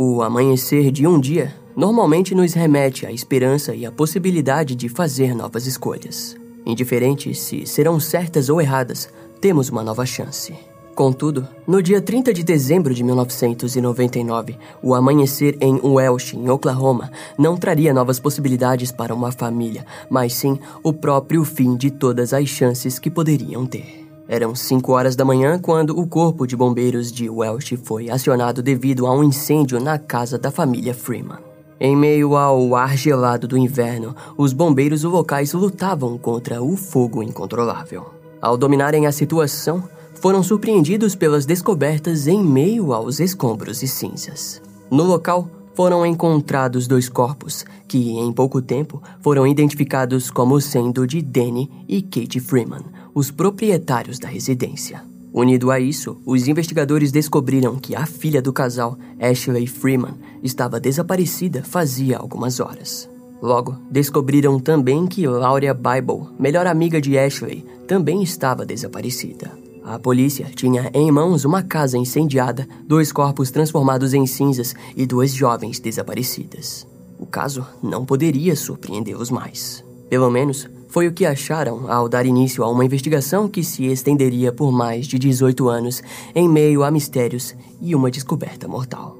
O amanhecer de um dia normalmente nos remete à esperança e à possibilidade de fazer novas escolhas. Indiferente se serão certas ou erradas, temos uma nova chance. Contudo, no dia 30 de dezembro de 1999, o amanhecer em Welsh, em Oklahoma, não traria novas possibilidades para uma família, mas sim o próprio fim de todas as chances que poderiam ter. Eram 5 horas da manhã quando o corpo de bombeiros de Welsh foi acionado devido a um incêndio na casa da família Freeman. Em meio ao ar gelado do inverno, os bombeiros locais lutavam contra o fogo incontrolável. Ao dominarem a situação, foram surpreendidos pelas descobertas em meio aos escombros e cinzas. No local, foram encontrados dois corpos, que em pouco tempo foram identificados como sendo de Danny e Kate Freeman, os proprietários da residência. Unido a isso, os investigadores descobriram que a filha do casal, Ashley Freeman, estava desaparecida fazia algumas horas. Logo, descobriram também que Laura Bible, melhor amiga de Ashley, também estava desaparecida. A polícia tinha em mãos uma casa incendiada, dois corpos transformados em cinzas e duas jovens desaparecidas. O caso não poderia surpreendê-los mais. Pelo menos, foi o que acharam ao dar início a uma investigação que se estenderia por mais de 18 anos em meio a mistérios e uma descoberta mortal.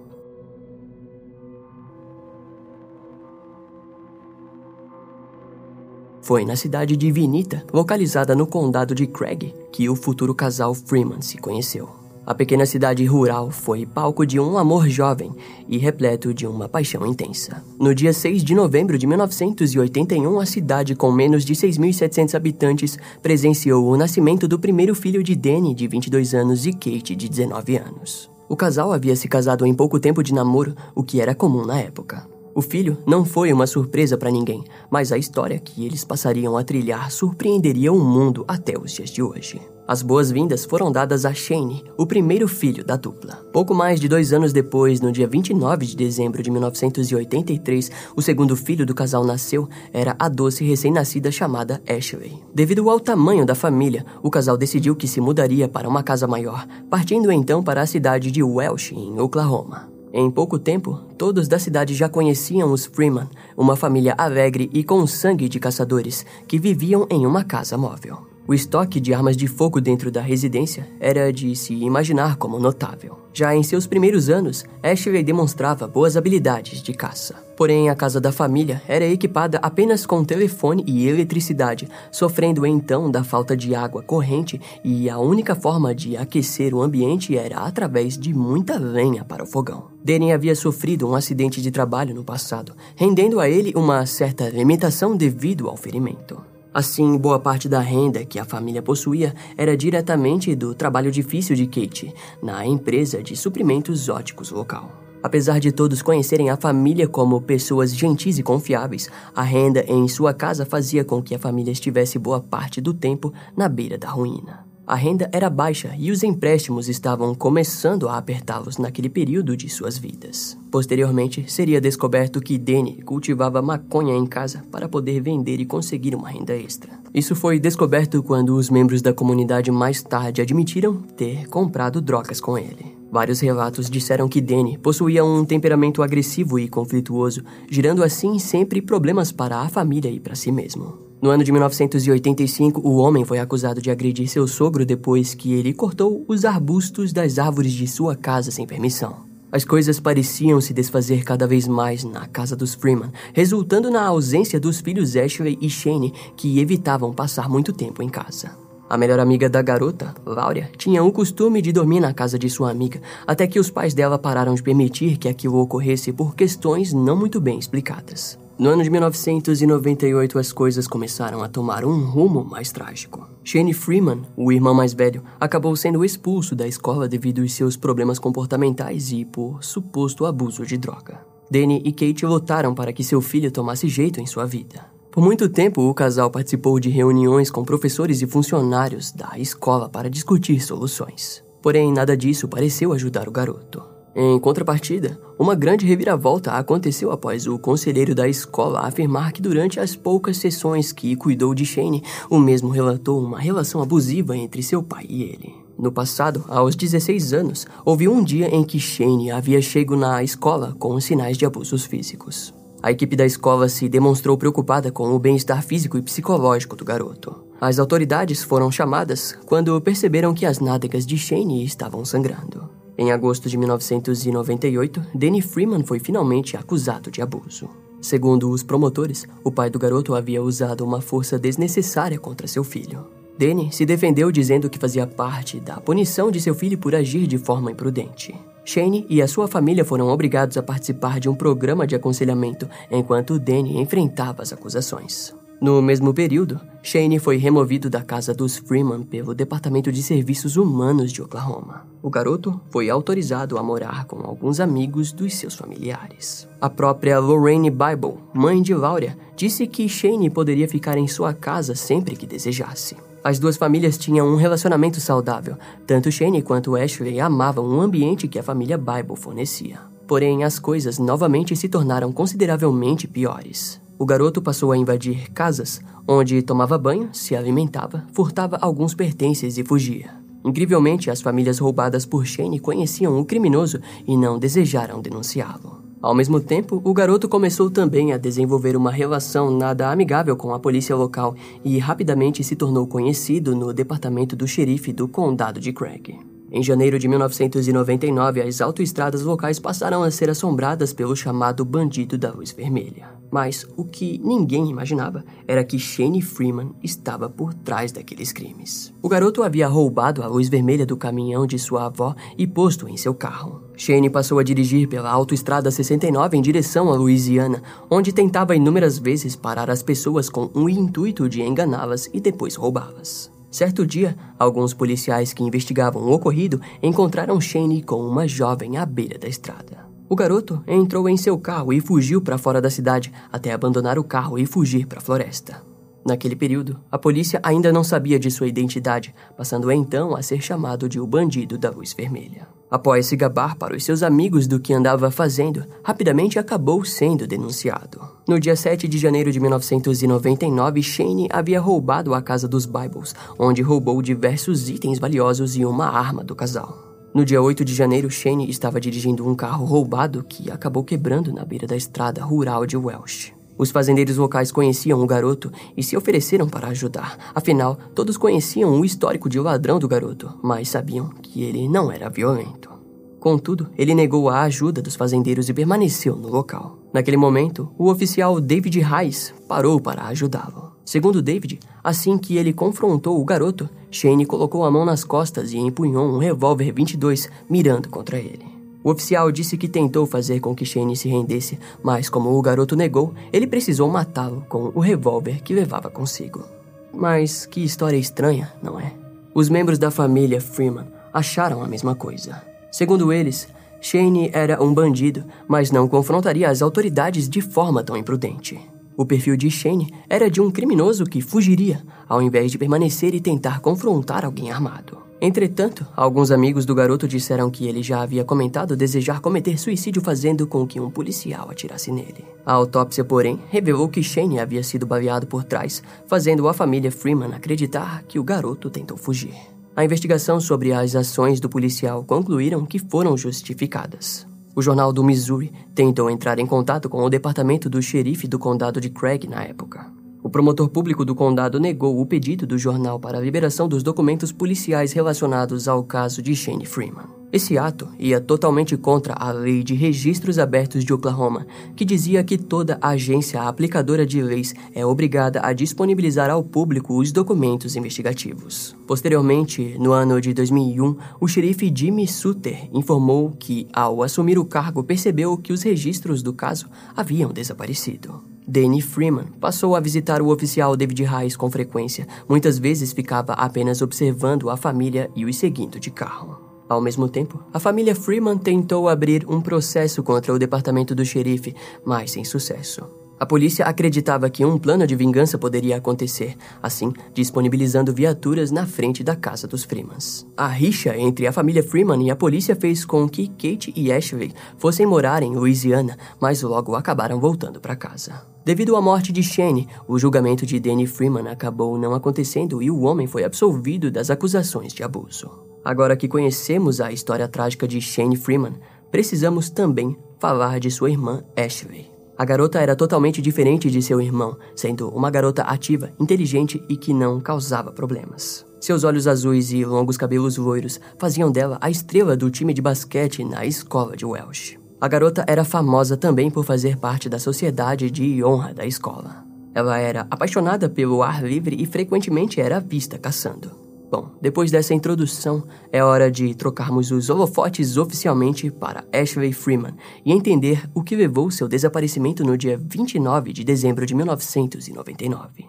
Foi na cidade de Vinita, localizada no condado de Craig, que o futuro casal Freeman se conheceu. A pequena cidade rural foi palco de um amor jovem e repleto de uma paixão intensa. No dia 6 de novembro de 1981, a cidade, com menos de 6.700 habitantes, presenciou o nascimento do primeiro filho de Danny, de 22 anos, e Kate, de 19 anos. O casal havia se casado em pouco tempo de namoro, o que era comum na época. O filho não foi uma surpresa para ninguém, mas a história que eles passariam a trilhar surpreenderia o mundo até os dias de hoje. As boas-vindas foram dadas a Shane, o primeiro filho da dupla. Pouco mais de dois anos depois, no dia 29 de dezembro de 1983, o segundo filho do casal nasceu, era a doce recém-nascida chamada Ashley. Devido ao tamanho da família, o casal decidiu que se mudaria para uma casa maior, partindo então para a cidade de Welsh, em Oklahoma. Em pouco tempo, todos da cidade já conheciam os Freeman, uma família alegre e com sangue de caçadores que viviam em uma casa móvel. O estoque de armas de fogo dentro da residência era de se imaginar como notável. Já em seus primeiros anos, Ashley demonstrava boas habilidades de caça. Porém, a casa da família era equipada apenas com telefone e eletricidade, sofrendo então da falta de água corrente e a única forma de aquecer o ambiente era através de muita lenha para o fogão. Danny havia sofrido um acidente de trabalho no passado, rendendo a ele uma certa limitação devido ao ferimento. Assim, boa parte da renda que a família possuía era diretamente do trabalho difícil de Kate na empresa de suprimentos óticos local. Apesar de todos conhecerem a família como pessoas gentis e confiáveis, a renda em sua casa fazia com que a família estivesse boa parte do tempo na beira da ruína. A renda era baixa e os empréstimos estavam começando a apertá-los naquele período de suas vidas. Posteriormente, seria descoberto que Danny cultivava maconha em casa para poder vender e conseguir uma renda extra. Isso foi descoberto quando os membros da comunidade mais tarde admitiram ter comprado drogas com ele. Vários relatos disseram que Danny possuía um temperamento agressivo e conflituoso, gerando assim sempre problemas para a família e para si mesmo. No ano de 1985, o homem foi acusado de agredir seu sogro depois que ele cortou os arbustos das árvores de sua casa sem permissão. As coisas pareciam se desfazer cada vez mais na casa dos Freeman, resultando na ausência dos filhos Ashley e Shane, que evitavam passar muito tempo em casa. A melhor amiga da garota, Laura, tinha o costume de dormir na casa de sua amiga, até que os pais dela pararam de permitir que aquilo ocorresse por questões não muito bem explicadas. No ano de 1998, as coisas começaram a tomar um rumo mais trágico. Shane Freeman, o irmão mais velho, acabou sendo expulso da escola devido aos seus problemas comportamentais e por suposto abuso de droga. Danny e Kate lutaram para que seu filho tomasse jeito em sua vida. Por muito tempo, o casal participou de reuniões com professores e funcionários da escola para discutir soluções. Porém, nada disso pareceu ajudar o garoto. Em contrapartida, uma grande reviravolta aconteceu após o conselheiro da escola afirmar que durante as poucas sessões que cuidou de Shane, o mesmo relatou uma relação abusiva entre seu pai e ele. No passado, aos 16 anos, houve um dia em que Shane havia chegado na escola com sinais de abusos físicos. A equipe da escola se demonstrou preocupada com o bem-estar físico e psicológico do garoto. As autoridades foram chamadas quando perceberam que as nádegas de Shane estavam sangrando. Em agosto de 1998, Danny Freeman foi finalmente acusado de abuso. Segundo os promotores, o pai do garoto havia usado uma força desnecessária contra seu filho. Danny se defendeu dizendo que fazia parte da punição de seu filho por agir de forma imprudente. Shane e a sua família foram obrigados a participar de um programa de aconselhamento enquanto Danny enfrentava as acusações. No mesmo período, Shane foi removido da casa dos Freeman pelo Departamento de Serviços Humanos de Oklahoma. O garoto foi autorizado a morar com alguns amigos dos seus familiares. A própria Lorraine Bible, mãe de Laura, disse que Shane poderia ficar em sua casa sempre que desejasse. As duas famílias tinham um relacionamento saudável. Tanto Shane quanto Ashley amavam o ambiente que a família Bible fornecia. Porém, as coisas novamente se tornaram consideravelmente piores. O garoto passou a invadir casas, onde tomava banho, se alimentava, furtava alguns pertences e fugia. Incrivelmente, as famílias roubadas por Shane conheciam o criminoso e não desejaram denunciá-lo. Ao mesmo tempo, o garoto começou também a desenvolver uma relação nada amigável com a polícia local e rapidamente se tornou conhecido no departamento do xerife do condado de Craig. Em janeiro de 1999, as autoestradas locais passaram a ser assombradas pelo chamado Bandido da Luz Vermelha. Mas o que ninguém imaginava era que Shane Freeman estava por trás daqueles crimes. O garoto havia roubado a luz vermelha do caminhão de sua avó e posto em seu carro. Shane passou a dirigir pela autoestrada 69 em direção a Louisiana, onde tentava inúmeras vezes parar as pessoas com o intuito de enganá-las e depois roubá-las. Certo dia, alguns policiais que investigavam o ocorrido encontraram Shane com uma jovem à beira da estrada. O garoto entrou em seu carro e fugiu para fora da cidade, até abandonar o carro e fugir para a floresta. Naquele período, a polícia ainda não sabia de sua identidade, passando então a ser chamado de o bandido da luz vermelha. Após se gabar para os seus amigos do que andava fazendo, rapidamente acabou sendo denunciado. No dia 7 de janeiro de 1999, Shane havia roubado a casa dos Bibles, onde roubou diversos itens valiosos e uma arma do casal. No dia 8 de janeiro, Shane estava dirigindo um carro roubado que acabou quebrando na beira da estrada rural de Welsh. Os fazendeiros locais conheciam o garoto e se ofereceram para ajudar. Afinal, todos conheciam o histórico de ladrão do garoto, mas sabiam que ele não era violento. Contudo, ele negou a ajuda dos fazendeiros e permaneceu no local. Naquele momento, o oficial David Rice parou para ajudá-lo. Segundo David, assim que ele confrontou o garoto, Shane colocou a mão nas costas e empunhou um revólver 22 mirando contra ele. O oficial disse que tentou fazer com que Shane se rendesse, mas como o garoto negou, ele precisou matá-lo com o revólver que levava consigo. Mas que história estranha, não é? Os membros da família Freeman acharam a mesma coisa. Segundo eles, Shane era um bandido, mas não confrontaria as autoridades de forma tão imprudente. O perfil de Shane era de um criminoso que fugiria, ao invés de permanecer e tentar confrontar alguém armado. Entretanto, alguns amigos do garoto disseram que ele já havia comentado desejar cometer suicídio fazendo com que um policial atirasse nele. A autópsia, porém, revelou que Shane havia sido baleado por trás, fazendo a família Freeman acreditar que o garoto tentou fugir. A investigação sobre as ações do policial concluíram que foram justificadas. O jornal do Missouri tentou entrar em contato com o departamento do xerife do condado de Craig na época. O promotor público do condado negou o pedido do jornal para a liberação dos documentos policiais relacionados ao caso de Shane Freeman. Esse ato ia totalmente contra a lei de registros abertos de Oklahoma, que dizia que toda agência aplicadora de leis é obrigada a disponibilizar ao público os documentos investigativos. Posteriormente, no ano de 2001, o xerife Jimmy Suter informou que, ao assumir o cargo, percebeu que os registros do caso haviam desaparecido. Danny Freeman passou a visitar o oficial David Reis com frequência. Muitas vezes ficava apenas observando a família e os seguindo de carro. Ao mesmo tempo, a família Freeman tentou abrir um processo contra o departamento do xerife, mas sem sucesso. A polícia acreditava que um plano de vingança poderia acontecer, assim, disponibilizando viaturas na frente da casa dos Freemans. A rixa entre a família Freeman e a polícia fez com que Kate e Ashley fossem morar em Louisiana, mas logo acabaram voltando para casa. Devido à morte de Shane, o julgamento de Danny Freeman acabou não acontecendo e o homem foi absolvido das acusações de abuso. Agora que conhecemos a história trágica de Shane Freeman, precisamos também falar de sua irmã Ashley. A garota era totalmente diferente de seu irmão, sendo uma garota ativa, inteligente e que não causava problemas. Seus olhos azuis e longos cabelos loiros faziam dela a estrela do time de basquete na escola de Welsh. A garota era famosa também por fazer parte da sociedade de honra da escola. Ela era apaixonada pelo ar livre e frequentemente era vista caçando. Bom, depois dessa introdução, é hora de trocarmos os holofotes oficialmente para Ashley Freeman e entender o que levou seu desaparecimento no dia 29 de dezembro de 1999.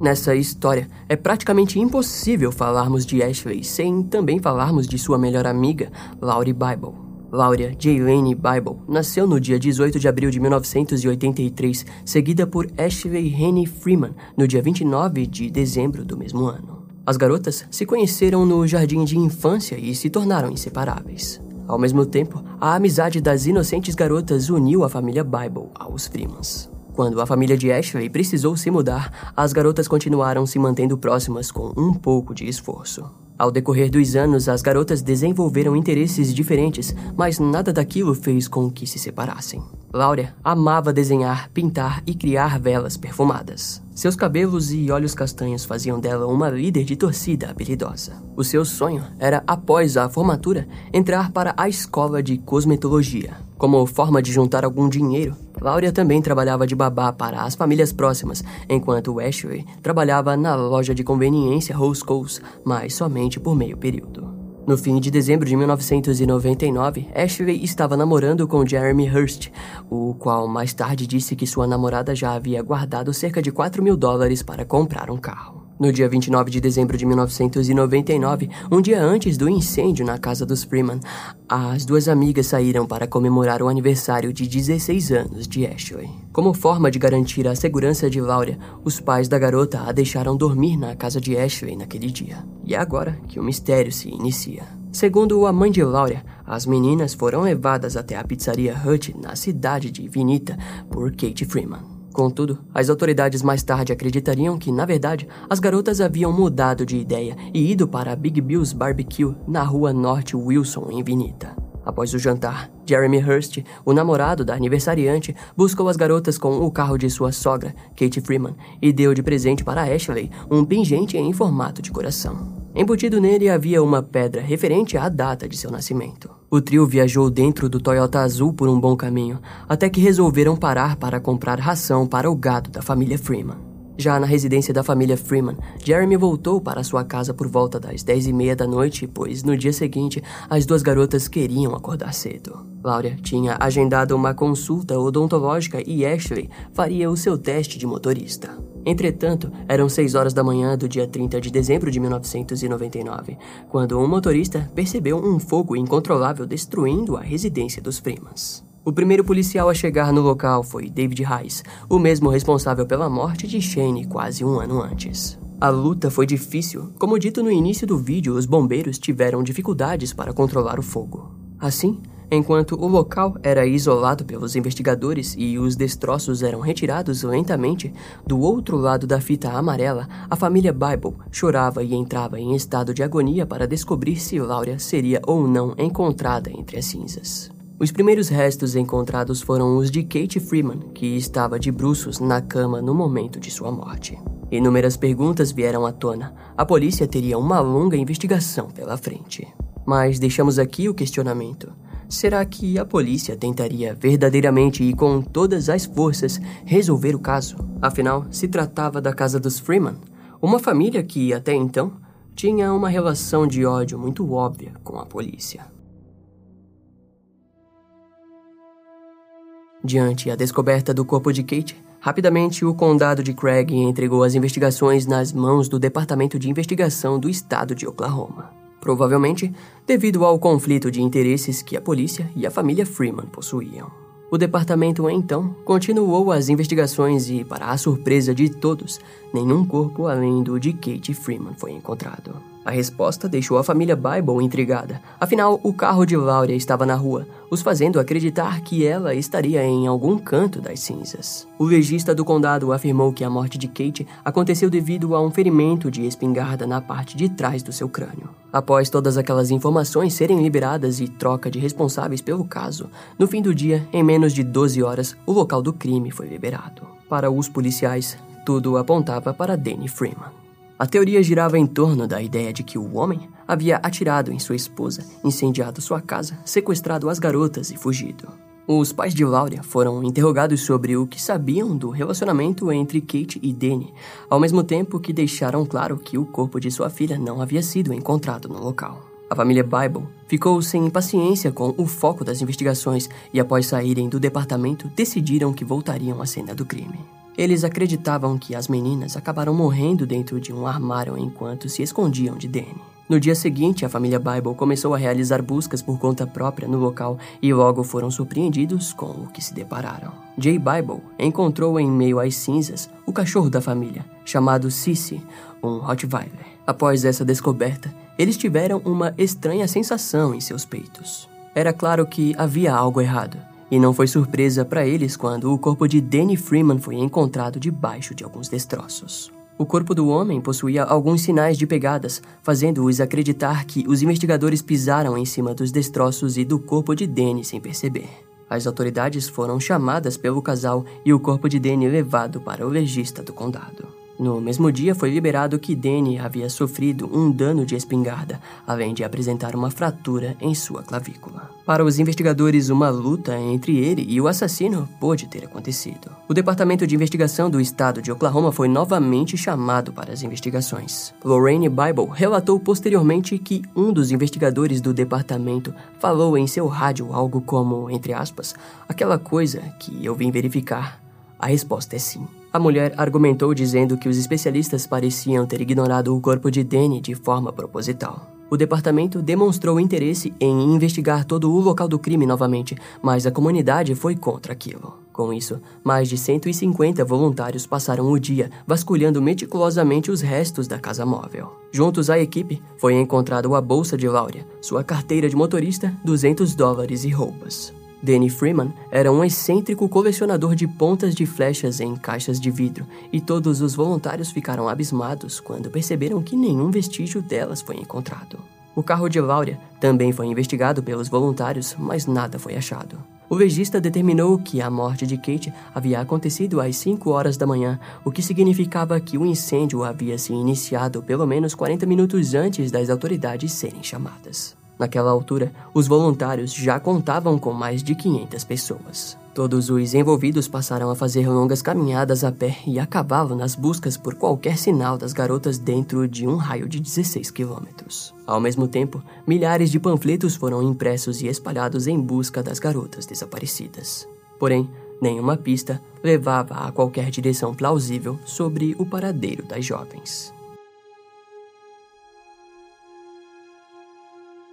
Nessa história, é praticamente impossível falarmos de Ashley sem também falarmos de sua melhor amiga, Laurie Bible. Laura Jaylene Bible nasceu no dia 18 de abril de 1983, seguida por Ashley Henny Freeman no dia 29 de dezembro do mesmo ano. As garotas se conheceram no jardim de infância e se tornaram inseparáveis. Ao mesmo tempo, a amizade das inocentes garotas uniu a família Bible aos Freemans. Quando a família de Ashley precisou se mudar, as garotas continuaram se mantendo próximas com um pouco de esforço. Ao decorrer dos anos, as garotas desenvolveram interesses diferentes, mas nada daquilo fez com que se separassem. Laura amava desenhar, pintar e criar velas perfumadas. Seus cabelos e olhos castanhos faziam dela uma líder de torcida habilidosa. O seu sonho era, após a formatura, entrar para a escola de cosmetologia. Como forma de juntar algum dinheiro, Laura também trabalhava de babá para as famílias próximas, enquanto Ashley trabalhava na loja de conveniência Roscoe's, mas somente por meio período. No fim de dezembro de 1999, Ashley estava namorando com Jeremy Hurst, o qual mais tarde disse que sua namorada já havia guardado cerca de 4 mil dólares para comprar um carro. No dia 29 de dezembro de 1999, um dia antes do incêndio na casa dos Freeman, as duas amigas saíram para comemorar o aniversário de 16 anos de Ashley. Como forma de garantir a segurança de Laura, os pais da garota a deixaram dormir na casa de Ashley naquele dia. E é agora que o mistério se inicia. Segundo a mãe de Laura, as meninas foram levadas até a pizzaria Hut na cidade de Vinita por Kate Freeman. Contudo, as autoridades mais tarde acreditariam que, na verdade, as garotas haviam mudado de ideia e ido para Big Bill's Barbecue na rua Norte Wilson, em Vinita. Após o jantar, Jeremy Hurst, o namorado da aniversariante, buscou as garotas com o carro de sua sogra, Kate Freeman, e deu de presente para Ashley um pingente em formato de coração. Embutido nele havia uma pedra referente à data de seu nascimento. O trio viajou dentro do Toyota azul por um bom caminho, até que resolveram parar para comprar ração para o gado da família Freeman. Já na residência da família Freeman, Jeremy voltou para sua casa por volta das dez e meia da noite, pois no dia seguinte as duas garotas queriam acordar cedo. Laura tinha agendado uma consulta odontológica e Ashley faria o seu teste de motorista. Entretanto, eram 6 horas da manhã do dia 30 de dezembro de 1999, quando um motorista percebeu um fogo incontrolável destruindo a residência dos Freemans. O primeiro policial a chegar no local foi David Rice, o mesmo responsável pela morte de Shane quase um ano antes. A luta foi difícil. Como dito no início do vídeo, os bombeiros tiveram dificuldades para controlar o fogo. Assim, Enquanto o local era isolado pelos investigadores e os destroços eram retirados lentamente, do outro lado da fita amarela, a família Bible chorava e entrava em estado de agonia para descobrir se Laura seria ou não encontrada entre as cinzas. Os primeiros restos encontrados foram os de Kate Freeman, que estava de bruços na cama no momento de sua morte. Inúmeras perguntas vieram à tona. A polícia teria uma longa investigação pela frente. Mas deixamos aqui o questionamento. Será que a polícia tentaria verdadeiramente e com todas as forças resolver o caso? Afinal, se tratava da casa dos Freeman, uma família que, até então, tinha uma relação de ódio muito óbvia com a polícia. Diante a descoberta do corpo de Kate, rapidamente o condado de Craig entregou as investigações nas mãos do Departamento de Investigação do Estado de Oklahoma. Provavelmente devido ao conflito de interesses que a polícia e a família Freeman possuíam. O departamento então continuou as investigações e, para a surpresa de todos, nenhum corpo além do de Kate Freeman foi encontrado. A resposta deixou a família Bible intrigada. Afinal, o carro de Laura estava na rua, os fazendo acreditar que ela estaria em algum canto das cinzas. O legista do condado afirmou que a morte de Kate aconteceu devido a um ferimento de espingarda na parte de trás do seu crânio. Após todas aquelas informações serem liberadas e troca de responsáveis pelo caso, no fim do dia, em menos de 12 horas, o local do crime foi liberado. Para os policiais, tudo apontava para Danny Freeman. A teoria girava em torno da ideia de que o homem havia atirado em sua esposa, incendiado sua casa, sequestrado as garotas e fugido. Os pais de Laura foram interrogados sobre o que sabiam do relacionamento entre Kate e Danny, ao mesmo tempo que deixaram claro que o corpo de sua filha não havia sido encontrado no local. A família Bible ficou sem paciência com o foco das investigações e, após saírem do departamento, decidiram que voltariam à cena do crime. Eles acreditavam que as meninas acabaram morrendo dentro de um armário enquanto se escondiam de Danny. No dia seguinte, a família Bible começou a realizar buscas por conta própria no local e logo foram surpreendidos com o que se depararam. Jay Bible encontrou em meio às cinzas o cachorro da família, chamado Sissy, um Rottweiler. Após essa descoberta, eles tiveram uma estranha sensação em seus peitos. Era claro que havia algo errado. E não foi surpresa para eles quando o corpo de Danny Freeman foi encontrado debaixo de alguns destroços. O corpo do homem possuía alguns sinais de pegadas, fazendo-os acreditar que os investigadores pisaram em cima dos destroços e do corpo de Danny sem perceber. As autoridades foram chamadas pelo casal e o corpo de Danny levado para o legista do condado. No mesmo dia, foi liberado que Danny havia sofrido um dano de espingarda, além de apresentar uma fratura em sua clavícula. Para os investigadores, uma luta entre ele e o assassino pôde ter acontecido. O Departamento de Investigação do Estado de Oklahoma foi novamente chamado para as investigações. Lorraine Bible relatou posteriormente que um dos investigadores do departamento falou em seu rádio algo como, entre aspas, aquela coisa que eu vim verificar. A resposta é sim. A mulher argumentou dizendo que os especialistas pareciam ter ignorado o corpo de Danny de forma proposital. O departamento demonstrou interesse em investigar todo o local do crime novamente, mas a comunidade foi contra aquilo. Com isso, mais de 150 voluntários passaram o dia vasculhando meticulosamente os restos da casa móvel. Juntos à equipe, foi encontrado a bolsa de Laura, sua carteira de motorista, 200 dólares e roupas. Danny Freeman era um excêntrico colecionador de pontas de flechas em caixas de vidro, e todos os voluntários ficaram abismados quando perceberam que nenhum vestígio delas foi encontrado. O carro de Laura também foi investigado pelos voluntários, mas nada foi achado. O legista determinou que a morte de Kate havia acontecido às 5 horas da manhã, o que significava que o incêndio havia se iniciado pelo menos 40 minutos antes das autoridades serem chamadas. Naquela altura, os voluntários já contavam com mais de 500 pessoas. Todos os envolvidos passaram a fazer longas caminhadas a pé e a cavalo nas buscas por qualquer sinal das garotas dentro de um raio de 16 quilômetros. Ao mesmo tempo, milhares de panfletos foram impressos e espalhados em busca das garotas desaparecidas. Porém, nenhuma pista levava a qualquer direção plausível sobre o paradeiro das jovens.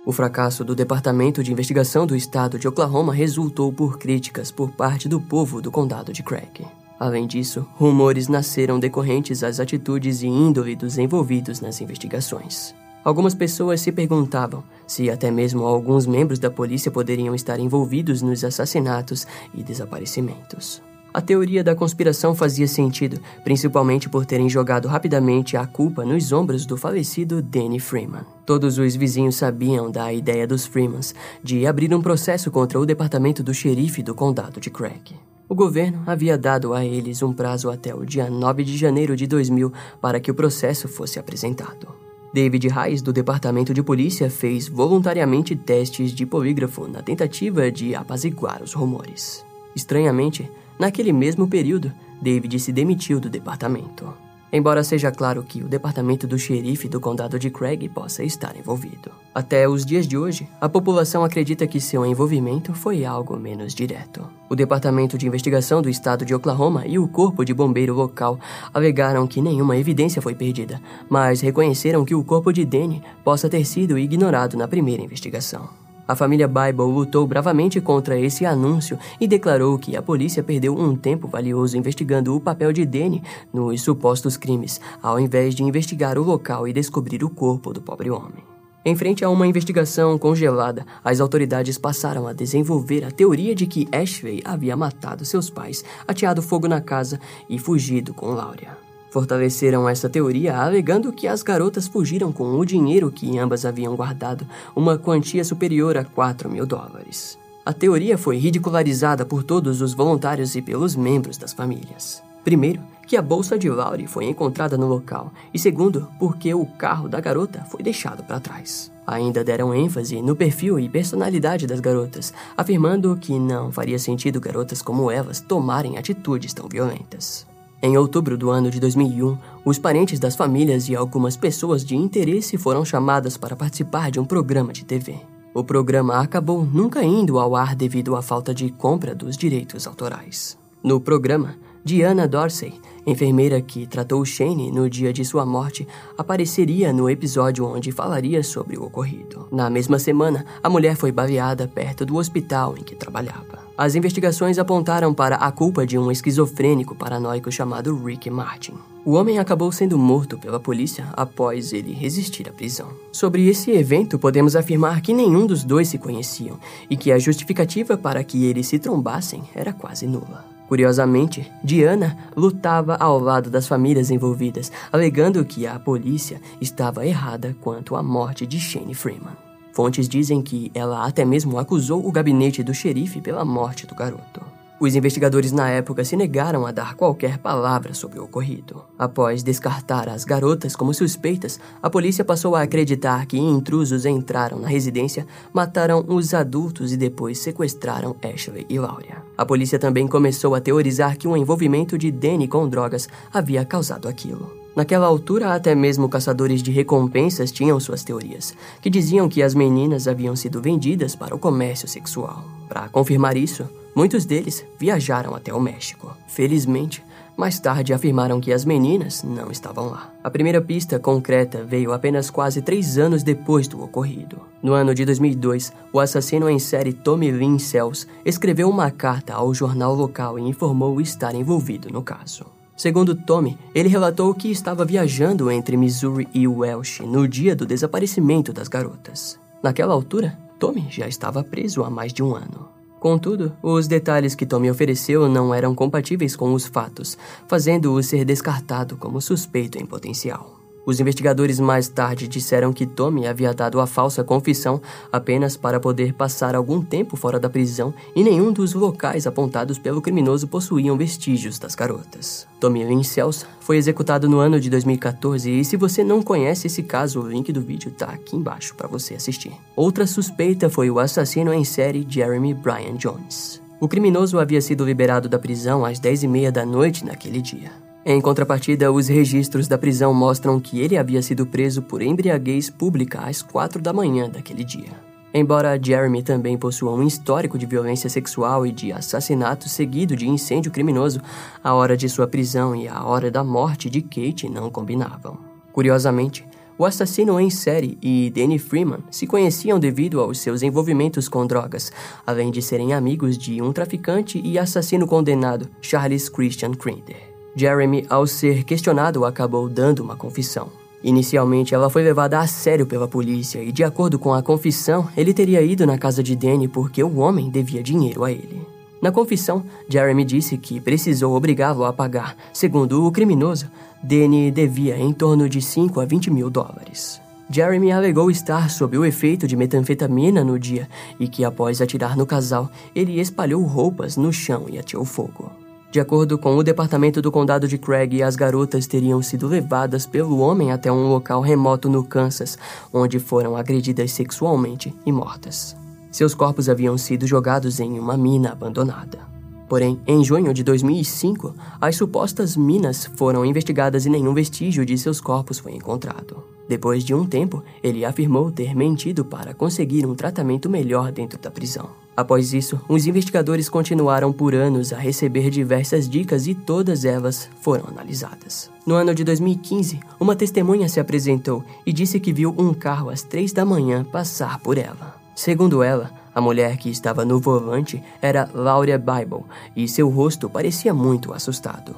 O fracasso do Departamento de Investigação do Estado de Oklahoma resultou por críticas por parte do povo do condado de Craig. Além disso, rumores nasceram decorrentes às atitudes e índole dos envolvidos nas investigações. Algumas pessoas se perguntavam se até mesmo alguns membros da polícia poderiam estar envolvidos nos assassinatos e desaparecimentos. A teoria da conspiração fazia sentido, principalmente por terem jogado rapidamente a culpa nos ombros do falecido Danny Freeman. Todos os vizinhos sabiam da ideia dos Freemans de abrir um processo contra o departamento do xerife do condado de Craig. O governo havia dado a eles um prazo até o dia 9 de janeiro de 2000 para que o processo fosse apresentado. David Reis, do Departamento de Polícia, fez voluntariamente testes de polígrafo na tentativa de apaziguar os rumores. Estranhamente, Naquele mesmo período, David se demitiu do departamento. embora seja claro que o departamento do xerife do condado de Craig possa estar envolvido. Até os dias de hoje, a população acredita que seu envolvimento foi algo menos direto. O Departamento de Investigação do Estado de Oklahoma e o Corpo de Bombeiro local alegaram que nenhuma evidência foi perdida, mas reconheceram que o corpo de Danny possa ter sido ignorado na primeira investigação. A família Bible lutou bravamente contra esse anúncio e declarou que a polícia perdeu um tempo valioso investigando o papel de Danny nos supostos crimes, ao invés de investigar o local e descobrir o corpo do pobre homem. Em frente a uma investigação congelada, as autoridades passaram a desenvolver a teoria de que Ashley havia matado seus pais, ateado fogo na casa e fugido com Laura. Fortaleceram essa teoria alegando que as garotas fugiram com o dinheiro que ambas haviam guardado, uma quantia superior a 4 mil dólares. A teoria foi ridicularizada por todos os voluntários e pelos membros das famílias. Primeiro, que a bolsa de Laurie foi encontrada no local, e segundo, porque o carro da garota foi deixado para trás. Ainda deram ênfase no perfil e personalidade das garotas, afirmando que não faria sentido garotas como elas tomarem atitudes tão violentas. Em outubro do ano de 2001, os parentes das famílias e algumas pessoas de interesse foram chamadas para participar de um programa de TV. O programa acabou nunca indo ao ar devido à falta de compra dos direitos autorais. No programa, Diana Dorsey, enfermeira que tratou Shane no dia de sua morte, apareceria no episódio onde falaria sobre o ocorrido. Na mesma semana, a mulher foi baleada perto do hospital em que trabalhava. As investigações apontaram para a culpa de um esquizofrênico paranoico chamado Rick Martin. O homem acabou sendo morto pela polícia após ele resistir à prisão. Sobre esse evento, podemos afirmar que nenhum dos dois se conheciam e que a justificativa para que eles se trombassem era quase nula. Curiosamente, Diana lutava ao lado das famílias envolvidas, alegando que a polícia estava errada quanto à morte de Shane Freeman. Fontes dizem que ela até mesmo acusou o gabinete do xerife pela morte do garoto. Os investigadores na época se negaram a dar qualquer palavra sobre o ocorrido. Após descartar as garotas como suspeitas, a polícia passou a acreditar que intrusos entraram na residência, mataram os adultos e depois sequestraram Ashley e Laura. A polícia também começou a teorizar que o envolvimento de Danny com drogas havia causado aquilo. Naquela altura, até mesmo caçadores de recompensas tinham suas teorias, que diziam que as meninas haviam sido vendidas para o comércio sexual. Para confirmar isso, muitos deles viajaram até o México. Felizmente, mais tarde afirmaram que as meninas não estavam lá. A primeira pista concreta veio apenas quase três anos depois do ocorrido. No ano de 2002, o assassino em série Tommy Lynn Sells escreveu uma carta ao jornal local e informou estar envolvido no caso. Segundo Tommy, ele relatou que estava viajando entre Missouri e Welsh no dia do desaparecimento das garotas. Naquela altura, Tommy já estava preso há mais de um ano. Contudo, os detalhes que Tommy ofereceu não eram compatíveis com os fatos, fazendo-o ser descartado como suspeito em potencial. Os investigadores mais tarde disseram que Tommy havia dado a falsa confissão apenas para poder passar algum tempo fora da prisão e nenhum dos locais apontados pelo criminoso possuíam vestígios das garotas. Tommy Lynn Cells foi executado no ano de 2014 e se você não conhece esse caso, o link do vídeo tá aqui embaixo para você assistir. Outra suspeita foi o assassino em série Jeremy Bryan Jones. O criminoso havia sido liberado da prisão às 10h30 da noite naquele dia. Em contrapartida, os registros da prisão mostram que ele havia sido preso por embriaguez pública às quatro da manhã daquele dia. Embora Jeremy também possua um histórico de violência sexual e de assassinato seguido de incêndio criminoso, a hora de sua prisão e a hora da morte de Kate não combinavam. Curiosamente, o assassino em série e Danny Freeman se conheciam devido aos seus envolvimentos com drogas, além de serem amigos de um traficante e assassino condenado, Charles Christian Crinder. Jeremy, ao ser questionado, acabou dando uma confissão. Inicialmente, ela foi levada a sério pela polícia e, de acordo com a confissão, ele teria ido na casa de Danny porque o homem devia dinheiro a ele. Na confissão, Jeremy disse que precisou obrigá-lo a pagar. Segundo o criminoso, Danny devia em torno de 5 a 20 mil dólares. Jeremy alegou estar sob o efeito de metanfetamina no dia e que, após atirar no casal, ele espalhou roupas no chão e atirou fogo. De acordo com o departamento do condado de Craig, as garotas teriam sido levadas pelo homem até um local remoto no Kansas, onde foram agredidas sexualmente e mortas. Seus corpos haviam sido jogados em uma mina abandonada. Porém, em junho de 2005, as supostas minas foram investigadas e nenhum vestígio de seus corpos foi encontrado. Depois de um tempo, ele afirmou ter mentido para conseguir um tratamento melhor dentro da prisão. Após isso, os investigadores continuaram por anos a receber diversas dicas e todas elas foram analisadas. No ano de 2015, uma testemunha se apresentou e disse que viu um carro às três da manhã passar por ela. Segundo ela, a mulher que estava no volante era Laura Bible e seu rosto parecia muito assustado.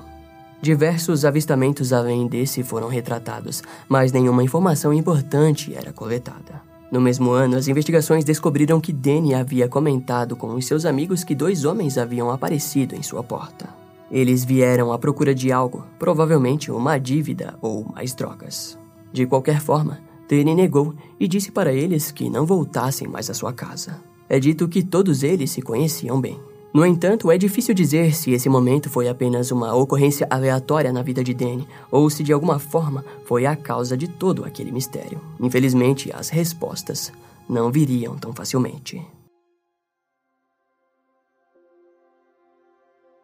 Diversos avistamentos além desse foram retratados, mas nenhuma informação importante era coletada. No mesmo ano, as investigações descobriram que Danny havia comentado com os seus amigos que dois homens haviam aparecido em sua porta. Eles vieram à procura de algo, provavelmente uma dívida ou mais drogas. De qualquer forma, Danny negou e disse para eles que não voltassem mais à sua casa. É dito que todos eles se conheciam bem. No entanto, é difícil dizer se esse momento foi apenas uma ocorrência aleatória na vida de Danny ou se de alguma forma foi a causa de todo aquele mistério. Infelizmente, as respostas não viriam tão facilmente.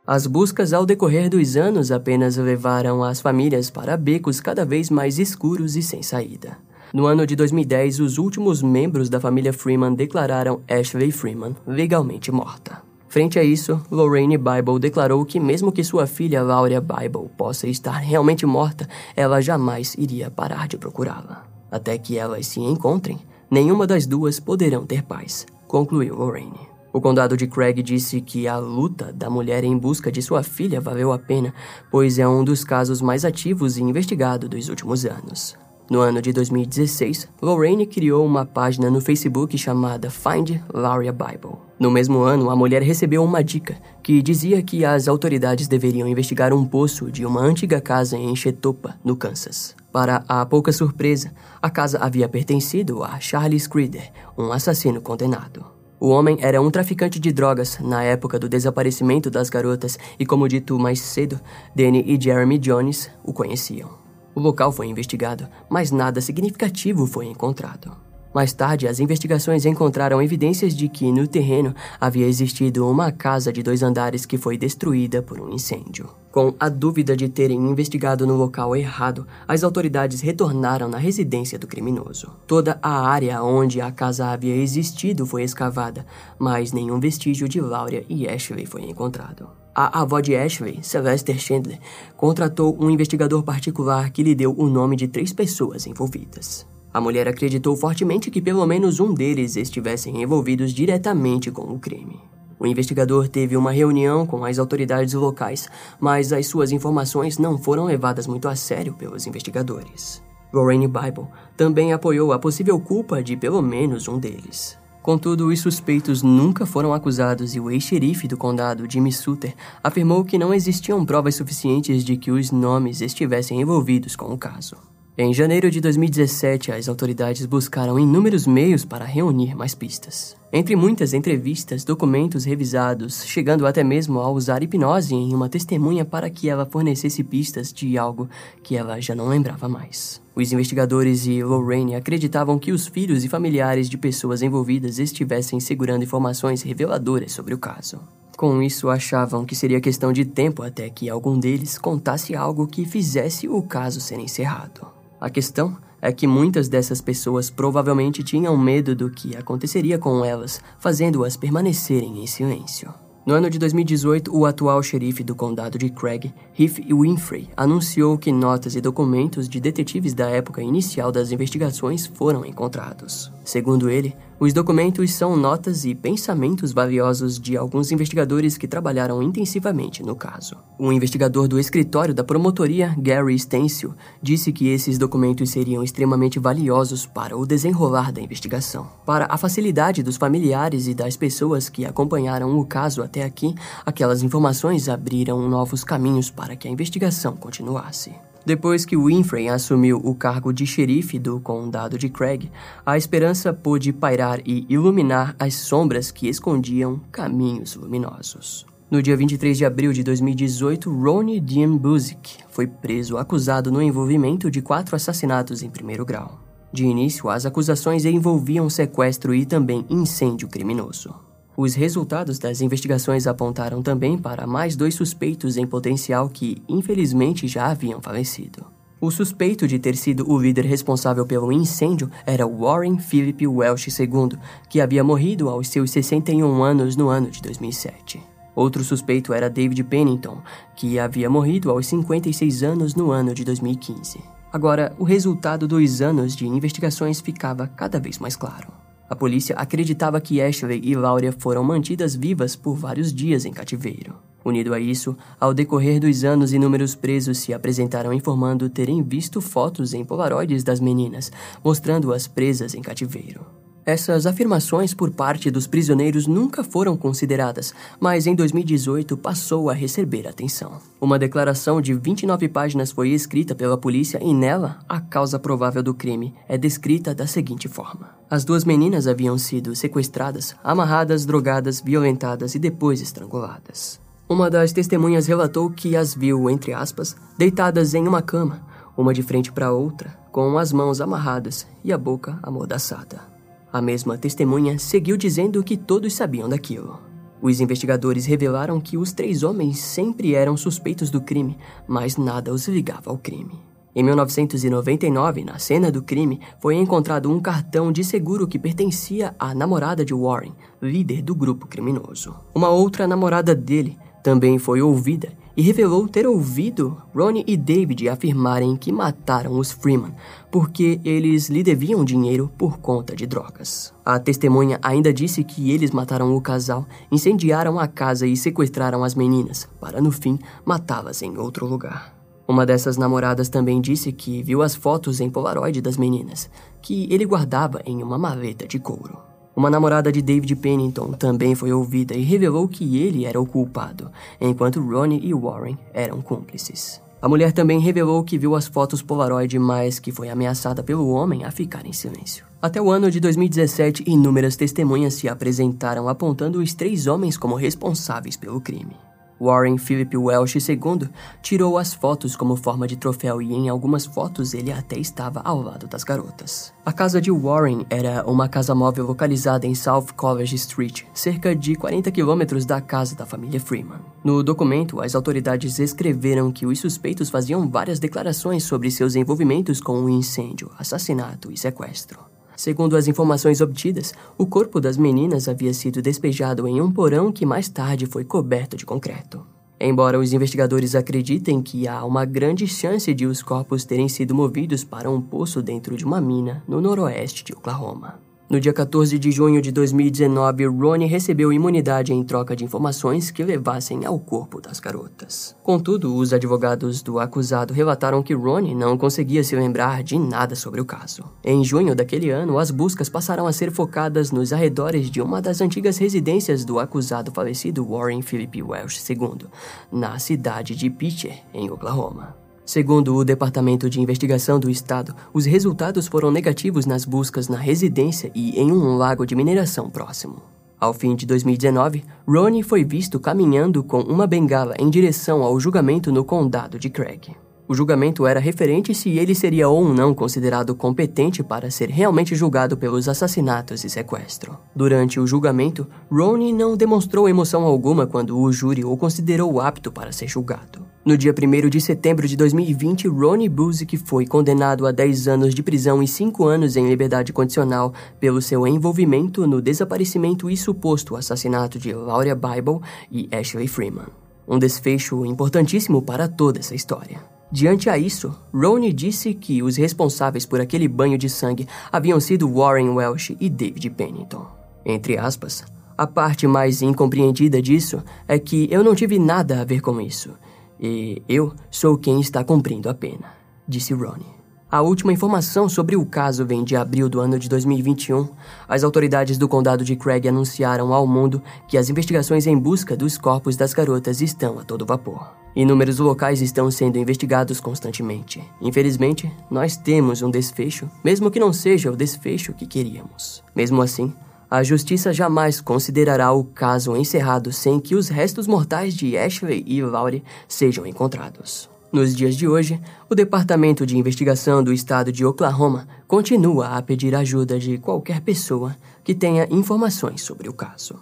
As buscas ao decorrer dos anos apenas levaram as famílias para becos cada vez mais escuros e sem saída. No ano de 2010, os últimos membros da família Freeman declararam Ashley Freeman legalmente morta. Frente a isso, Lorraine Bible declarou que, mesmo que sua filha Laura Bible possa estar realmente morta, ela jamais iria parar de procurá-la. Até que elas se encontrem, nenhuma das duas poderão ter paz, concluiu Lorraine. O condado de Craig disse que a luta da mulher em busca de sua filha valeu a pena, pois é um dos casos mais ativos e investigados dos últimos anos. No ano de 2016, Lorraine criou uma página no Facebook chamada Find Laura Bible. No mesmo ano, a mulher recebeu uma dica que dizia que as autoridades deveriam investigar um poço de uma antiga casa em Chetopa, no Kansas. Para a pouca surpresa, a casa havia pertencido a Charles Creeder, um assassino condenado. O homem era um traficante de drogas na época do desaparecimento das garotas e, como dito mais cedo, Danny e Jeremy Jones o conheciam. O local foi investigado, mas nada significativo foi encontrado. Mais tarde, as investigações encontraram evidências de que no terreno havia existido uma casa de dois andares que foi destruída por um incêndio. Com a dúvida de terem investigado no local errado, as autoridades retornaram na residência do criminoso. Toda a área onde a casa havia existido foi escavada, mas nenhum vestígio de Laura e Ashley foi encontrado. A avó de Ashley, Sylvester Chandler, contratou um investigador particular que lhe deu o nome de três pessoas envolvidas. A mulher acreditou fortemente que pelo menos um deles estivessem envolvidos diretamente com o crime. O investigador teve uma reunião com as autoridades locais, mas as suas informações não foram levadas muito a sério pelos investigadores. Lorraine Bible também apoiou a possível culpa de pelo menos um deles. Contudo, os suspeitos nunca foram acusados e o ex-xerife do condado, Jimmy Suter, afirmou que não existiam provas suficientes de que os nomes estivessem envolvidos com o caso. Em janeiro de 2017, as autoridades buscaram inúmeros meios para reunir mais pistas. Entre muitas entrevistas, documentos revisados, chegando até mesmo a usar hipnose em uma testemunha para que ela fornecesse pistas de algo que ela já não lembrava mais. Os investigadores e Lorraine acreditavam que os filhos e familiares de pessoas envolvidas estivessem segurando informações reveladoras sobre o caso. Com isso, achavam que seria questão de tempo até que algum deles contasse algo que fizesse o caso ser encerrado. A questão é que muitas dessas pessoas provavelmente tinham medo do que aconteceria com elas, fazendo-as permanecerem em silêncio. No ano de 2018, o atual xerife do condado de Craig, Heath Winfrey, anunciou que notas e documentos de detetives da época inicial das investigações foram encontrados. Segundo ele, os documentos são notas e pensamentos valiosos de alguns investigadores que trabalharam intensivamente no caso. Um investigador do escritório da promotoria, Gary Stencil, disse que esses documentos seriam extremamente valiosos para o desenrolar da investigação. Para a facilidade dos familiares e das pessoas que acompanharam o caso até aqui, aquelas informações abriram novos caminhos para que a investigação continuasse. Depois que Winfrey assumiu o cargo de xerife do condado de Craig, a esperança pôde pairar e iluminar as sombras que escondiam caminhos luminosos. No dia 23 de abril de 2018, Ronnie Dean Buzik foi preso acusado no envolvimento de quatro assassinatos em primeiro grau. De início, as acusações envolviam sequestro e também incêndio criminoso. Os resultados das investigações apontaram também para mais dois suspeitos em potencial que, infelizmente, já haviam falecido. O suspeito de ter sido o líder responsável pelo incêndio era Warren Philip Welsh II, que havia morrido aos seus 61 anos no ano de 2007. Outro suspeito era David Pennington, que havia morrido aos 56 anos no ano de 2015. Agora, o resultado dos anos de investigações ficava cada vez mais claro. A polícia acreditava que Ashley e Laura foram mantidas vivas por vários dias em cativeiro. Unido a isso, ao decorrer dos anos, inúmeros presos se apresentaram informando terem visto fotos em polaroides das meninas, mostrando-as presas em cativeiro. Essas afirmações por parte dos prisioneiros nunca foram consideradas, mas em 2018 passou a receber atenção. Uma declaração de 29 páginas foi escrita pela polícia e nela a causa provável do crime é descrita da seguinte forma: As duas meninas haviam sido sequestradas, amarradas, drogadas, violentadas e depois estranguladas. Uma das testemunhas relatou que as viu, entre aspas, deitadas em uma cama, uma de frente para a outra, com as mãos amarradas e a boca amordaçada. A mesma testemunha seguiu dizendo que todos sabiam daquilo. Os investigadores revelaram que os três homens sempre eram suspeitos do crime, mas nada os ligava ao crime. Em 1999, na cena do crime, foi encontrado um cartão de seguro que pertencia à namorada de Warren, líder do grupo criminoso. Uma outra namorada dele também foi ouvida e revelou ter ouvido Ronnie e David afirmarem que mataram os Freeman porque eles lhe deviam dinheiro por conta de drogas. A testemunha ainda disse que eles mataram o casal, incendiaram a casa e sequestraram as meninas, para no fim matá-las em outro lugar. Uma dessas namoradas também disse que viu as fotos em Polaroid das meninas, que ele guardava em uma maleta de couro. Uma namorada de David Pennington também foi ouvida e revelou que ele era o culpado, enquanto Ronnie e Warren eram cúmplices. A mulher também revelou que viu as fotos Polaroid, mas que foi ameaçada pelo homem a ficar em silêncio. Até o ano de 2017, inúmeras testemunhas se apresentaram apontando os três homens como responsáveis pelo crime. Warren Philip Welsh II tirou as fotos como forma de troféu e em algumas fotos ele até estava ao lado das garotas. A casa de Warren era uma casa móvel localizada em South College Street, cerca de 40 quilômetros da casa da família Freeman. No documento, as autoridades escreveram que os suspeitos faziam várias declarações sobre seus envolvimentos com o incêndio, assassinato e sequestro. Segundo as informações obtidas, o corpo das meninas havia sido despejado em um porão que mais tarde foi coberto de concreto. Embora os investigadores acreditem que há uma grande chance de os corpos terem sido movidos para um poço dentro de uma mina no noroeste de Oklahoma. No dia 14 de junho de 2019, Ronnie recebeu imunidade em troca de informações que levassem ao corpo das garotas. Contudo, os advogados do acusado relataram que Ronnie não conseguia se lembrar de nada sobre o caso. Em junho daquele ano, as buscas passaram a ser focadas nos arredores de uma das antigas residências do acusado falecido Warren Philip Welsh II, na cidade de Pitcher, em Oklahoma. Segundo o Departamento de Investigação do Estado, os resultados foram negativos nas buscas na residência e em um lago de mineração próximo. Ao fim de 2019, Ronnie foi visto caminhando com uma bengala em direção ao julgamento no condado de Craig. O julgamento era referente se ele seria ou não considerado competente para ser realmente julgado pelos assassinatos e sequestro. Durante o julgamento, Ronnie não demonstrou emoção alguma quando o júri o considerou apto para ser julgado. No dia 1 de setembro de 2020, Ronnie Buzik foi condenado a 10 anos de prisão e 5 anos em liberdade condicional pelo seu envolvimento no desaparecimento e suposto assassinato de Laura Bible e Ashley Freeman. Um desfecho importantíssimo para toda essa história. Diante a isso, Ronnie disse que os responsáveis por aquele banho de sangue haviam sido Warren Welsh e David Pennington. Entre aspas, a parte mais incompreendida disso é que eu não tive nada a ver com isso, e eu sou quem está cumprindo a pena, disse Ronnie. A última informação sobre o caso vem de abril do ano de 2021. As autoridades do condado de Craig anunciaram ao mundo que as investigações em busca dos corpos das garotas estão a todo vapor. Inúmeros locais estão sendo investigados constantemente. Infelizmente, nós temos um desfecho, mesmo que não seja o desfecho que queríamos. Mesmo assim, a justiça jamais considerará o caso encerrado sem que os restos mortais de Ashley e Vaury sejam encontrados. Nos dias de hoje, o Departamento de Investigação do Estado de Oklahoma continua a pedir ajuda de qualquer pessoa que tenha informações sobre o caso.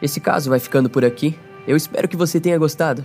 Esse caso vai ficando por aqui. Eu espero que você tenha gostado.